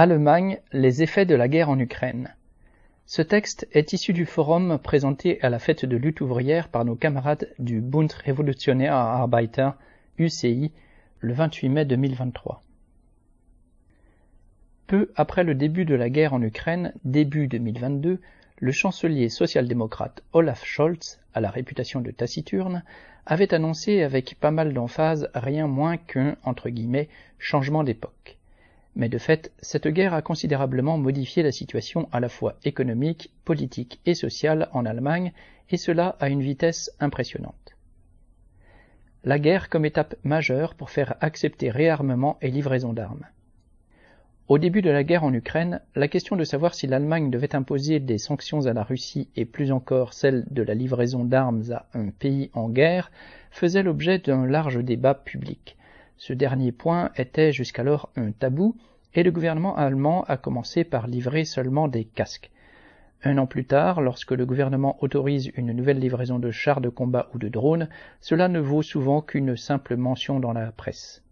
Allemagne, les effets de la guerre en Ukraine. Ce texte est issu du forum présenté à la fête de lutte ouvrière par nos camarades du Bund Revolutionär Arbeiter, UCI, le 28 mai 2023. Peu après le début de la guerre en Ukraine, début 2022, le chancelier social-démocrate Olaf Scholz, à la réputation de taciturne, avait annoncé avec pas mal d'emphase rien moins qu'un, changement d'époque. Mais de fait, cette guerre a considérablement modifié la situation à la fois économique, politique et sociale en Allemagne, et cela à une vitesse impressionnante. La guerre comme étape majeure pour faire accepter réarmement et livraison d'armes. Au début de la guerre en Ukraine, la question de savoir si l'Allemagne devait imposer des sanctions à la Russie et plus encore celle de la livraison d'armes à un pays en guerre faisait l'objet d'un large débat public. Ce dernier point était jusqu'alors un tabou, et le gouvernement allemand a commencé par livrer seulement des casques. Un an plus tard, lorsque le gouvernement autorise une nouvelle livraison de chars de combat ou de drones, cela ne vaut souvent qu'une simple mention dans la presse.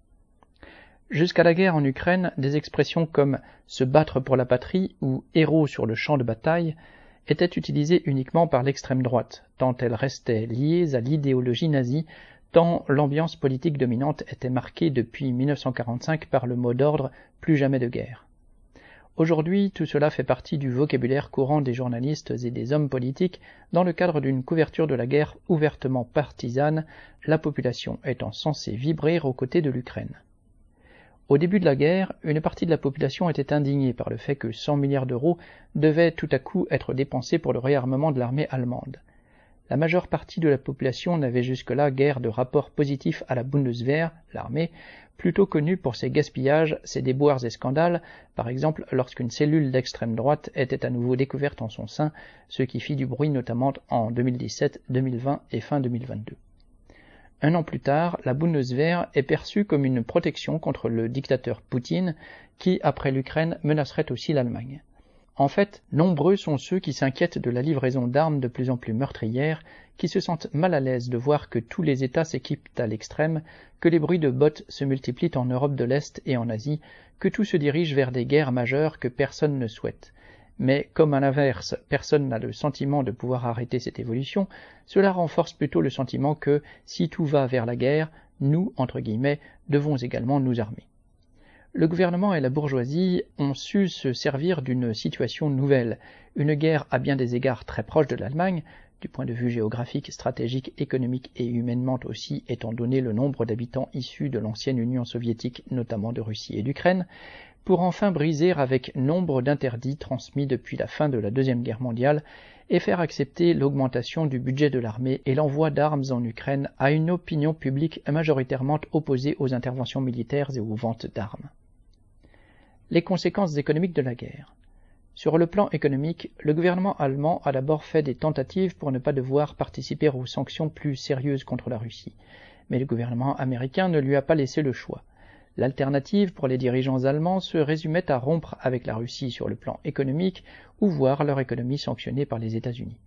Jusqu'à la guerre en Ukraine, des expressions comme se battre pour la patrie ou héros sur le champ de bataille étaient utilisées uniquement par l'extrême droite, tant elles restaient liées à l'idéologie nazie tant l'ambiance politique dominante était marquée depuis 1945 par le mot d'ordre plus jamais de guerre. Aujourd'hui, tout cela fait partie du vocabulaire courant des journalistes et des hommes politiques dans le cadre d'une couverture de la guerre ouvertement partisane, la population étant censée vibrer aux côtés de l'Ukraine. Au début de la guerre, une partie de la population était indignée par le fait que 100 milliards d'euros devaient tout à coup être dépensés pour le réarmement de l'armée allemande. La majeure partie de la population n'avait jusque-là guère de rapport positif à la Bundeswehr, l'armée, plutôt connue pour ses gaspillages, ses déboires et scandales, par exemple lorsqu'une cellule d'extrême droite était à nouveau découverte en son sein, ce qui fit du bruit notamment en 2017, 2020 et fin 2022. Un an plus tard, la Bundeswehr est perçue comme une protection contre le dictateur Poutine, qui, après l'Ukraine, menacerait aussi l'Allemagne. En fait, nombreux sont ceux qui s'inquiètent de la livraison d'armes de plus en plus meurtrières, qui se sentent mal à l'aise de voir que tous les États s'équipent à l'extrême, que les bruits de bottes se multiplient en Europe de l'Est et en Asie, que tout se dirige vers des guerres majeures que personne ne souhaite. Mais comme à l'inverse, personne n'a le sentiment de pouvoir arrêter cette évolution, cela renforce plutôt le sentiment que, si tout va vers la guerre, nous, entre guillemets, devons également nous armer le gouvernement et la bourgeoisie ont su se servir d'une situation nouvelle, une guerre à bien des égards très proche de l'Allemagne, du point de vue géographique, stratégique, économique et humainement aussi, étant donné le nombre d'habitants issus de l'ancienne Union soviétique, notamment de Russie et d'Ukraine, pour enfin briser avec nombre d'interdits transmis depuis la fin de la Deuxième Guerre mondiale et faire accepter l'augmentation du budget de l'armée et l'envoi d'armes en Ukraine à une opinion publique majoritairement opposée aux interventions militaires et aux ventes d'armes. Les conséquences économiques de la guerre. Sur le plan économique, le gouvernement allemand a d'abord fait des tentatives pour ne pas devoir participer aux sanctions plus sérieuses contre la Russie, mais le gouvernement américain ne lui a pas laissé le choix. L'alternative pour les dirigeants allemands se résumait à rompre avec la Russie sur le plan économique ou voir leur économie sanctionnée par les États-Unis.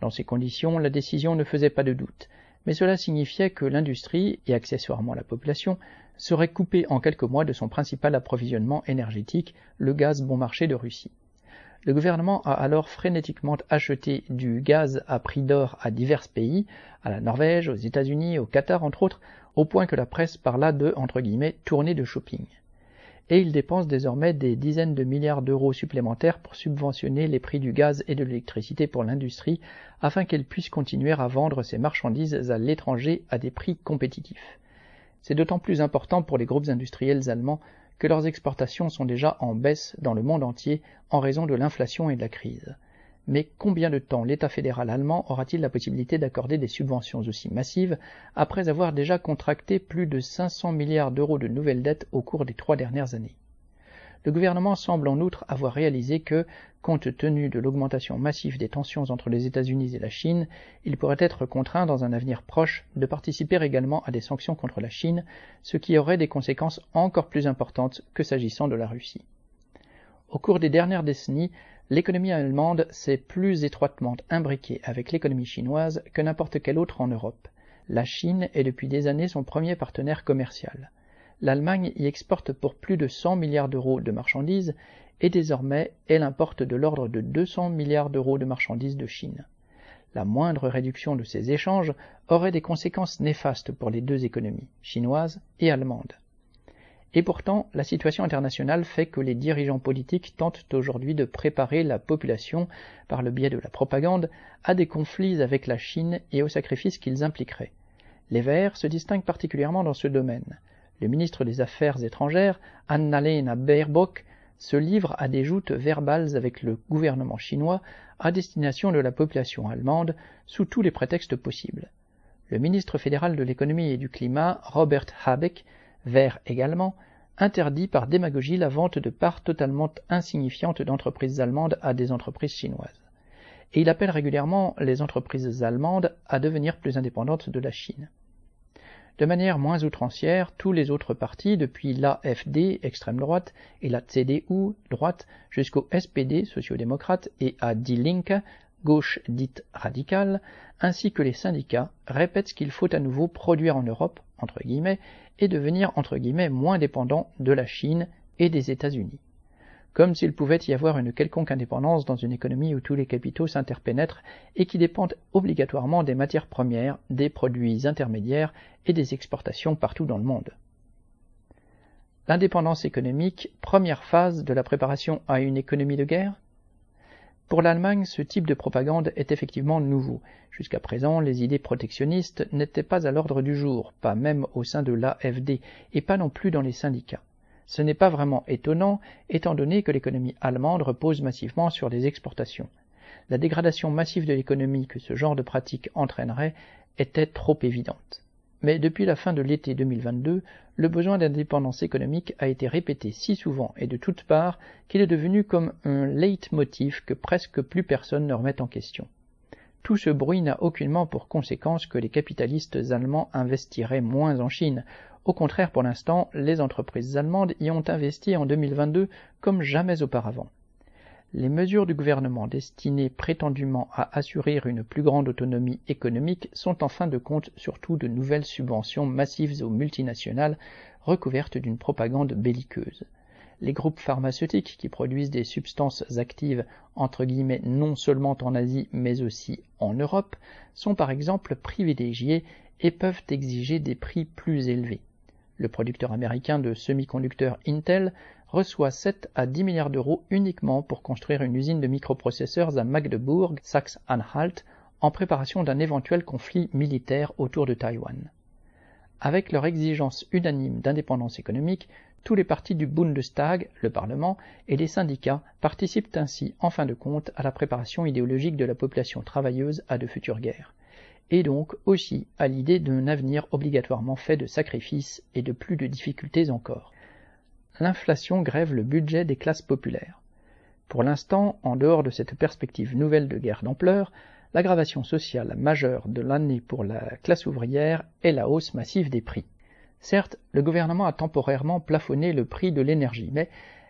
Dans ces conditions, la décision ne faisait pas de doute, mais cela signifiait que l'industrie, et accessoirement la population, serait coupée en quelques mois de son principal approvisionnement énergétique, le gaz bon marché de Russie. Le gouvernement a alors frénétiquement acheté du gaz à prix d'or à divers pays, à la Norvège, aux États-Unis, au Qatar entre autres, au point que la presse parla de entre guillemets tournée de shopping. Et il dépense désormais des dizaines de milliards d'euros supplémentaires pour subventionner les prix du gaz et de l'électricité pour l'industrie afin qu'elle puisse continuer à vendre ses marchandises à l'étranger à des prix compétitifs. C'est d'autant plus important pour les groupes industriels allemands que leurs exportations sont déjà en baisse dans le monde entier en raison de l'inflation et de la crise. Mais combien de temps l'État fédéral allemand aura-t-il la possibilité d'accorder des subventions aussi massives après avoir déjà contracté plus de 500 milliards d'euros de nouvelles dettes au cours des trois dernières années? Le gouvernement semble en outre avoir réalisé que, compte tenu de l'augmentation massive des tensions entre les États-Unis et la Chine, il pourrait être contraint dans un avenir proche de participer également à des sanctions contre la Chine, ce qui aurait des conséquences encore plus importantes que s'agissant de la Russie. Au cours des dernières décennies, l'économie allemande s'est plus étroitement imbriquée avec l'économie chinoise que n'importe quelle autre en Europe. La Chine est depuis des années son premier partenaire commercial l'Allemagne y exporte pour plus de 100 milliards d'euros de marchandises et désormais elle importe de l'ordre de 200 milliards d'euros de marchandises de Chine. La moindre réduction de ces échanges aurait des conséquences néfastes pour les deux économies, chinoise et allemande. Et pourtant, la situation internationale fait que les dirigeants politiques tentent aujourd'hui de préparer la population, par le biais de la propagande, à des conflits avec la Chine et aux sacrifices qu'ils impliqueraient. Les Verts se distinguent particulièrement dans ce domaine. Le ministre des Affaires étrangères, Annalena Baerbock, se livre à des joutes verbales avec le gouvernement chinois à destination de la population allemande sous tous les prétextes possibles. Le ministre fédéral de l'économie et du climat, Robert Habeck, vert également, interdit par démagogie la vente de parts totalement insignifiantes d'entreprises allemandes à des entreprises chinoises. Et il appelle régulièrement les entreprises allemandes à devenir plus indépendantes de la Chine. De manière moins outrancière, tous les autres partis, depuis l'AFD, extrême droite, et la CDU, droite, jusqu'au SPD, sociodémocrate, et à Die Linke, gauche dite radicale, ainsi que les syndicats, répètent qu'il faut à nouveau produire en Europe, et devenir, moins dépendant de la Chine et des États-Unis comme s'il pouvait y avoir une quelconque indépendance dans une économie où tous les capitaux s'interpénètrent et qui dépendent obligatoirement des matières premières, des produits intermédiaires et des exportations partout dans le monde. L'indépendance économique, première phase de la préparation à une économie de guerre? Pour l'Allemagne, ce type de propagande est effectivement nouveau. Jusqu'à présent, les idées protectionnistes n'étaient pas à l'ordre du jour, pas même au sein de l'AFD, et pas non plus dans les syndicats. Ce n'est pas vraiment étonnant, étant donné que l'économie allemande repose massivement sur les exportations. La dégradation massive de l'économie que ce genre de pratique entraînerait était trop évidente. Mais depuis la fin de l'été 2022, le besoin d'indépendance économique a été répété si souvent et de toutes parts qu'il est devenu comme un leitmotiv que presque plus personne ne remet en question. Tout ce bruit n'a aucunement pour conséquence que les capitalistes allemands investiraient moins en Chine, au contraire, pour l'instant, les entreprises allemandes y ont investi en 2022 comme jamais auparavant. Les mesures du gouvernement destinées prétendument à assurer une plus grande autonomie économique sont en fin de compte surtout de nouvelles subventions massives aux multinationales recouvertes d'une propagande belliqueuse. Les groupes pharmaceutiques qui produisent des substances actives entre guillemets non seulement en Asie mais aussi en Europe sont par exemple privilégiés et peuvent exiger des prix plus élevés le producteur américain de semi-conducteurs Intel, reçoit 7 à 10 milliards d'euros uniquement pour construire une usine de microprocesseurs à Magdebourg, Saxe-Anhalt, en préparation d'un éventuel conflit militaire autour de Taïwan. Avec leur exigence unanime d'indépendance économique, tous les partis du Bundestag, le Parlement, et les syndicats participent ainsi, en fin de compte, à la préparation idéologique de la population travailleuse à de futures guerres et donc aussi à l'idée d'un avenir obligatoirement fait de sacrifices et de plus de difficultés encore. L'inflation grève le budget des classes populaires. Pour l'instant, en dehors de cette perspective nouvelle de guerre d'ampleur, l'aggravation sociale majeure de l'année pour la classe ouvrière est la hausse massive des prix. Certes, le gouvernement a temporairement plafonné le prix de l'énergie, mais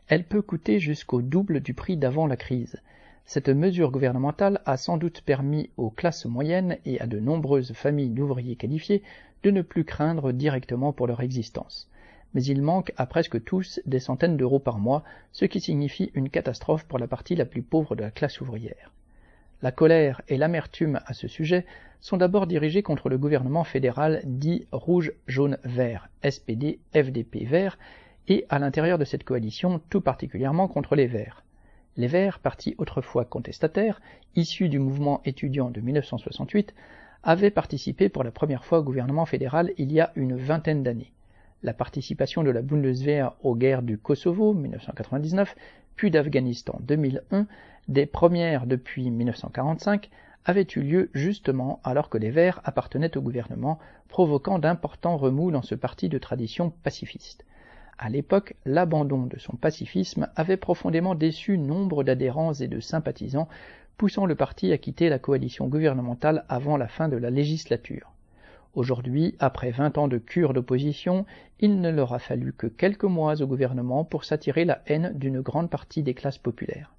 elle peut coûter jusqu'au double du prix d'avant la crise, cette mesure gouvernementale a sans doute permis aux classes moyennes et à de nombreuses familles d'ouvriers qualifiés de ne plus craindre directement pour leur existence. Mais il manque à presque tous des centaines d'euros par mois, ce qui signifie une catastrophe pour la partie la plus pauvre de la classe ouvrière. La colère et l'amertume à ce sujet sont d'abord dirigées contre le gouvernement fédéral dit rouge, jaune, vert, SPD, FDP, vert, et à l'intérieur de cette coalition tout particulièrement contre les verts. Les Verts, parti autrefois contestataire, issu du mouvement étudiant de 1968, avaient participé pour la première fois au gouvernement fédéral il y a une vingtaine d'années. La participation de la Bundeswehr aux guerres du Kosovo 1999, puis d'Afghanistan 2001, des premières depuis 1945, avait eu lieu justement alors que les Verts appartenaient au gouvernement, provoquant d'importants remous dans ce parti de tradition pacifiste. À l'époque, l'abandon de son pacifisme avait profondément déçu nombre d'adhérents et de sympathisants, poussant le parti à quitter la coalition gouvernementale avant la fin de la législature. Aujourd'hui, après vingt ans de cure d'opposition, il ne leur a fallu que quelques mois au gouvernement pour s'attirer la haine d'une grande partie des classes populaires.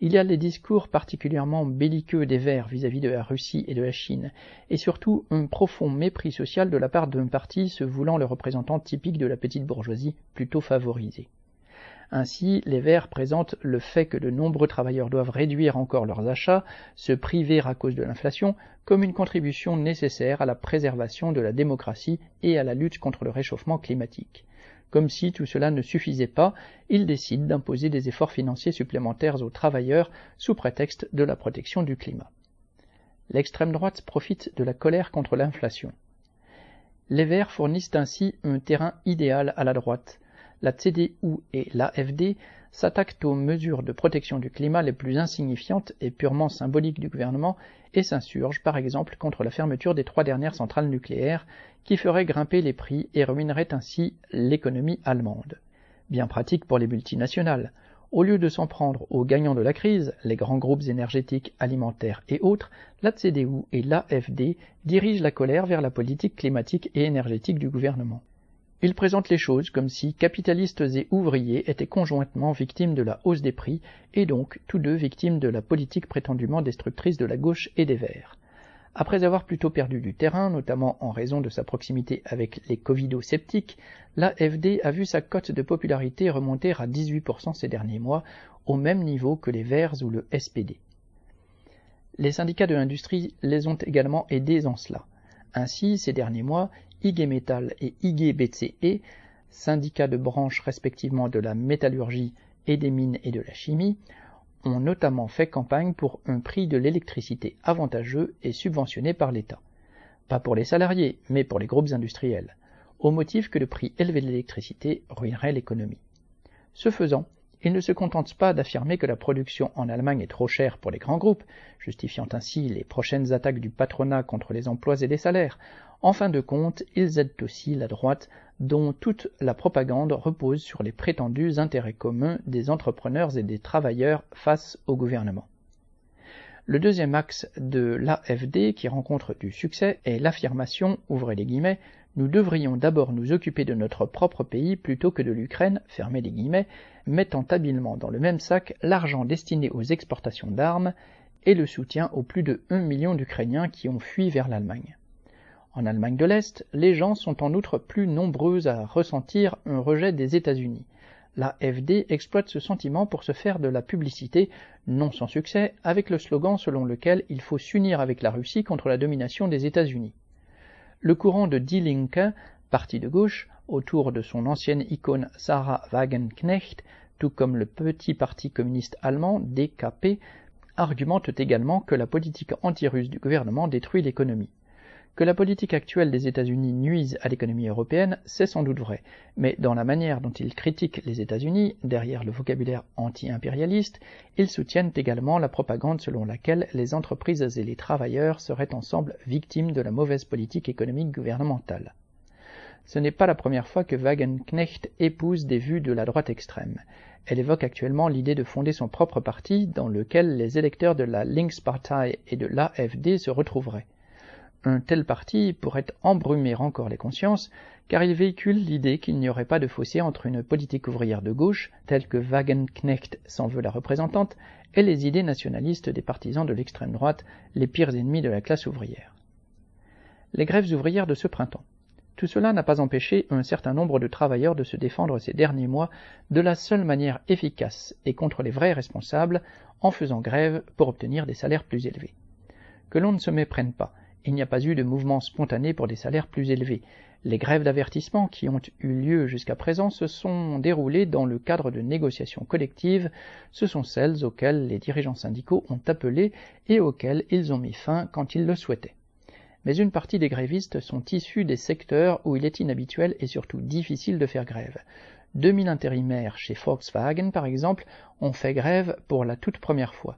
Il y a les discours particulièrement belliqueux des Verts vis-à-vis de la Russie et de la Chine, et surtout un profond mépris social de la part d'un parti se voulant le représentant typique de la petite bourgeoisie plutôt favorisée. Ainsi, les Verts présentent le fait que de nombreux travailleurs doivent réduire encore leurs achats, se priver à cause de l'inflation, comme une contribution nécessaire à la préservation de la démocratie et à la lutte contre le réchauffement climatique. Comme si tout cela ne suffisait pas, ils décident d'imposer des efforts financiers supplémentaires aux travailleurs sous prétexte de la protection du climat. L'extrême droite profite de la colère contre l'inflation. Les Verts fournissent ainsi un terrain idéal à la droite, la CDU et l'AFD s'attaquent aux mesures de protection du climat les plus insignifiantes et purement symboliques du gouvernement et s'insurgent par exemple contre la fermeture des trois dernières centrales nucléaires qui ferait grimper les prix et ruinerait ainsi l'économie allemande. Bien pratique pour les multinationales. Au lieu de s'en prendre aux gagnants de la crise, les grands groupes énergétiques, alimentaires et autres, la CDU et l'AFD dirigent la colère vers la politique climatique et énergétique du gouvernement. Il présente les choses comme si capitalistes et ouvriers étaient conjointement victimes de la hausse des prix et donc tous deux victimes de la politique prétendument destructrice de la gauche et des Verts. Après avoir plutôt perdu du terrain, notamment en raison de sa proximité avec les covido-sceptiques, l'AFD a vu sa cote de popularité remonter à 18% ces derniers mois, au même niveau que les Verts ou le SPD. Les syndicats de l'industrie les ont également aidés en cela. Ainsi, ces derniers mois, IG Metal et IG BCE, syndicats de branches respectivement de la métallurgie et des mines et de la chimie, ont notamment fait campagne pour un prix de l'électricité avantageux et subventionné par l'État. Pas pour les salariés, mais pour les groupes industriels, au motif que le prix élevé de l'électricité ruinerait l'économie. Ce faisant, il ne se contente pas d'affirmer que la production en Allemagne est trop chère pour les grands groupes, justifiant ainsi les prochaines attaques du patronat contre les emplois et les salaires. En fin de compte, ils aident aussi la droite, dont toute la propagande repose sur les prétendus intérêts communs des entrepreneurs et des travailleurs face au gouvernement. Le deuxième axe de l'AFD qui rencontre du succès est l'affirmation, ouvrez les guillemets, nous devrions d'abord nous occuper de notre propre pays plutôt que de l'Ukraine, mettant habilement dans le même sac l'argent destiné aux exportations d'armes et le soutien aux plus de 1 million d'Ukrainiens qui ont fui vers l'Allemagne. En Allemagne de l'Est, les gens sont en outre plus nombreux à ressentir un rejet des États-Unis. La FD exploite ce sentiment pour se faire de la publicité, non sans succès, avec le slogan selon lequel il faut s'unir avec la Russie contre la domination des États-Unis. Le courant de Die Linke, parti de gauche, autour de son ancienne icône Sarah Wagenknecht, tout comme le petit parti communiste allemand DKP, argumente également que la politique anti-russe du gouvernement détruit l'économie. Que la politique actuelle des États-Unis nuise à l'économie européenne, c'est sans doute vrai, mais dans la manière dont ils critiquent les États-Unis, derrière le vocabulaire anti-impérialiste, ils soutiennent également la propagande selon laquelle les entreprises et les travailleurs seraient ensemble victimes de la mauvaise politique économique gouvernementale. Ce n'est pas la première fois que Wagenknecht épouse des vues de la droite extrême. Elle évoque actuellement l'idée de fonder son propre parti dans lequel les électeurs de la Linkspartei et de l'AFD se retrouveraient. Un tel parti pourrait embrumer encore les consciences, car il véhicule l'idée qu'il n'y aurait pas de fossé entre une politique ouvrière de gauche, telle que Wagenknecht s'en veut la représentante, et les idées nationalistes des partisans de l'extrême droite, les pires ennemis de la classe ouvrière. Les grèves ouvrières de ce printemps. Tout cela n'a pas empêché un certain nombre de travailleurs de se défendre ces derniers mois de la seule manière efficace et contre les vrais responsables, en faisant grève pour obtenir des salaires plus élevés. Que l'on ne se méprenne pas, il n'y a pas eu de mouvement spontané pour des salaires plus élevés. Les grèves d'avertissement qui ont eu lieu jusqu'à présent se sont déroulées dans le cadre de négociations collectives, ce sont celles auxquelles les dirigeants syndicaux ont appelé et auxquelles ils ont mis fin quand ils le souhaitaient. Mais une partie des grévistes sont issus des secteurs où il est inhabituel et surtout difficile de faire grève. 2000 intérimaires chez Volkswagen, par exemple, ont fait grève pour la toute première fois.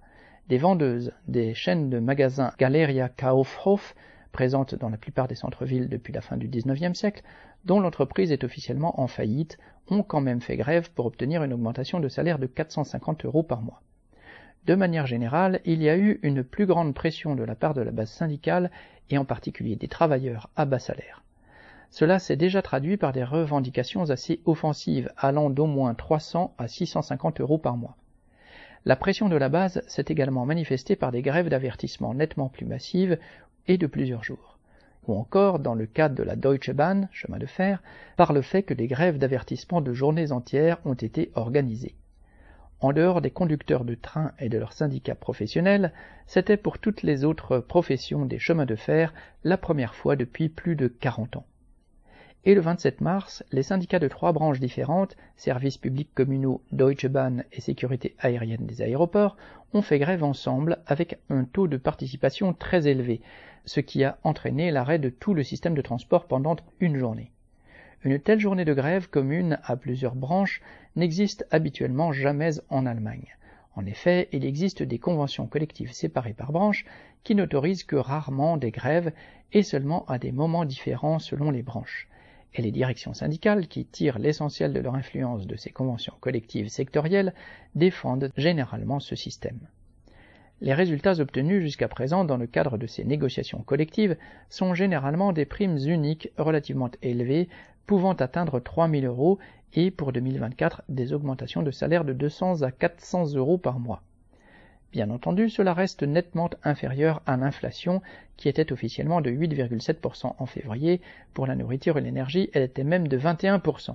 Des vendeuses des chaînes de magasins Galeria Kaufhof, présentes dans la plupart des centres-villes depuis la fin du XIXe siècle, dont l'entreprise est officiellement en faillite, ont quand même fait grève pour obtenir une augmentation de salaire de 450 euros par mois. De manière générale, il y a eu une plus grande pression de la part de la base syndicale et en particulier des travailleurs à bas salaire. Cela s'est déjà traduit par des revendications assez offensives allant d'au moins 300 à 650 euros par mois. La pression de la base s'est également manifestée par des grèves d'avertissement nettement plus massives et de plusieurs jours. Ou encore, dans le cadre de la Deutsche Bahn, chemin de fer, par le fait que des grèves d'avertissement de journées entières ont été organisées. En dehors des conducteurs de train et de leurs syndicats professionnels, c'était pour toutes les autres professions des chemins de fer la première fois depuis plus de 40 ans. Et le 27 mars, les syndicats de trois branches différentes, services publics communaux, Deutsche Bahn et sécurité aérienne des aéroports, ont fait grève ensemble avec un taux de participation très élevé, ce qui a entraîné l'arrêt de tout le système de transport pendant une journée. Une telle journée de grève commune à plusieurs branches n'existe habituellement jamais en Allemagne. En effet, il existe des conventions collectives séparées par branche qui n'autorisent que rarement des grèves et seulement à des moments différents selon les branches. Et les directions syndicales, qui tirent l'essentiel de leur influence de ces conventions collectives sectorielles, défendent généralement ce système. Les résultats obtenus jusqu'à présent dans le cadre de ces négociations collectives sont généralement des primes uniques relativement élevées, pouvant atteindre 3 000 euros et pour 2024 des augmentations de salaire de 200 à 400 euros par mois. Bien entendu, cela reste nettement inférieur à l'inflation qui était officiellement de 8,7% en février. Pour la nourriture et l'énergie, elle était même de 21%.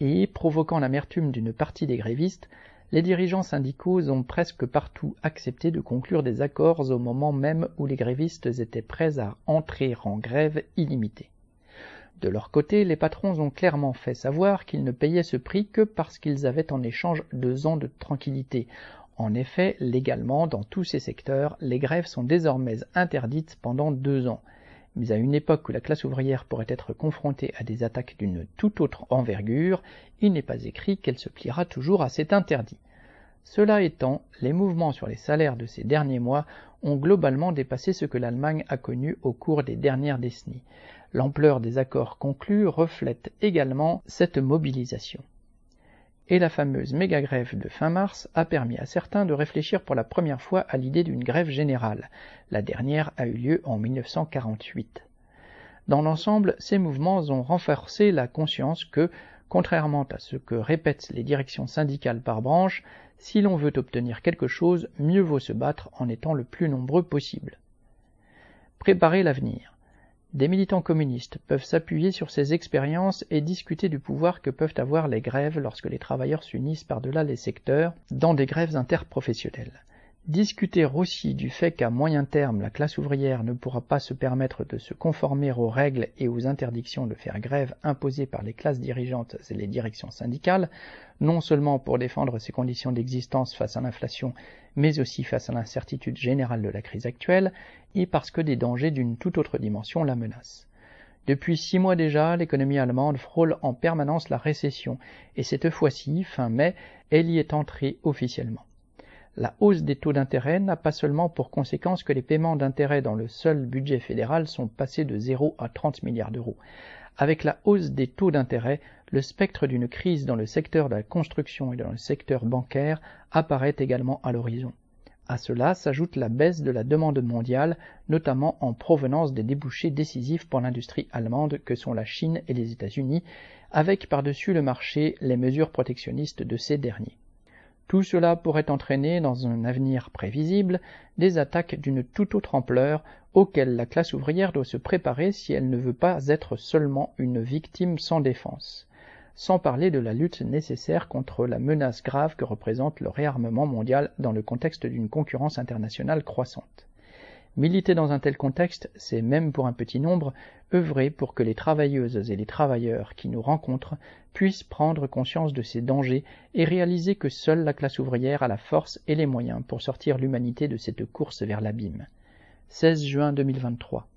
Et, provoquant l'amertume d'une partie des grévistes, les dirigeants syndicaux ont presque partout accepté de conclure des accords au moment même où les grévistes étaient prêts à entrer en grève illimitée. De leur côté, les patrons ont clairement fait savoir qu'ils ne payaient ce prix que parce qu'ils avaient en échange deux ans de tranquillité. En effet, légalement, dans tous ces secteurs, les grèves sont désormais interdites pendant deux ans mais à une époque où la classe ouvrière pourrait être confrontée à des attaques d'une toute autre envergure, il n'est pas écrit qu'elle se pliera toujours à cet interdit. Cela étant, les mouvements sur les salaires de ces derniers mois ont globalement dépassé ce que l'Allemagne a connu au cours des dernières décennies. L'ampleur des accords conclus reflète également cette mobilisation et la fameuse méga-grève de fin mars a permis à certains de réfléchir pour la première fois à l'idée d'une grève générale. La dernière a eu lieu en 1948. Dans l'ensemble, ces mouvements ont renforcé la conscience que, contrairement à ce que répètent les directions syndicales par branche, si l'on veut obtenir quelque chose, mieux vaut se battre en étant le plus nombreux possible. Préparer l'avenir. Des militants communistes peuvent s'appuyer sur ces expériences et discuter du pouvoir que peuvent avoir les grèves lorsque les travailleurs s'unissent par-delà les secteurs dans des grèves interprofessionnelles. Discuter aussi du fait qu'à moyen terme la classe ouvrière ne pourra pas se permettre de se conformer aux règles et aux interdictions de faire grève imposées par les classes dirigeantes et les directions syndicales, non seulement pour défendre ses conditions d'existence face à l'inflation, mais aussi face à l'incertitude générale de la crise actuelle, et parce que des dangers d'une toute autre dimension la menacent. Depuis six mois déjà, l'économie allemande frôle en permanence la récession, et cette fois-ci, fin mai, elle y est entrée officiellement. La hausse des taux d'intérêt n'a pas seulement pour conséquence que les paiements d'intérêt dans le seul budget fédéral sont passés de 0 à 30 milliards d'euros. Avec la hausse des taux d'intérêt, le spectre d'une crise dans le secteur de la construction et dans le secteur bancaire apparaît également à l'horizon. À cela s'ajoute la baisse de la demande mondiale, notamment en provenance des débouchés décisifs pour l'industrie allemande que sont la Chine et les États-Unis, avec par-dessus le marché les mesures protectionnistes de ces derniers. Tout cela pourrait entraîner, dans un avenir prévisible, des attaques d'une toute autre ampleur auxquelles la classe ouvrière doit se préparer si elle ne veut pas être seulement une victime sans défense, sans parler de la lutte nécessaire contre la menace grave que représente le réarmement mondial dans le contexte d'une concurrence internationale croissante. Militer dans un tel contexte, c'est même pour un petit nombre, œuvrer pour que les travailleuses et les travailleurs qui nous rencontrent puissent prendre conscience de ces dangers et réaliser que seule la classe ouvrière a la force et les moyens pour sortir l'humanité de cette course vers l'abîme. 16 juin 2023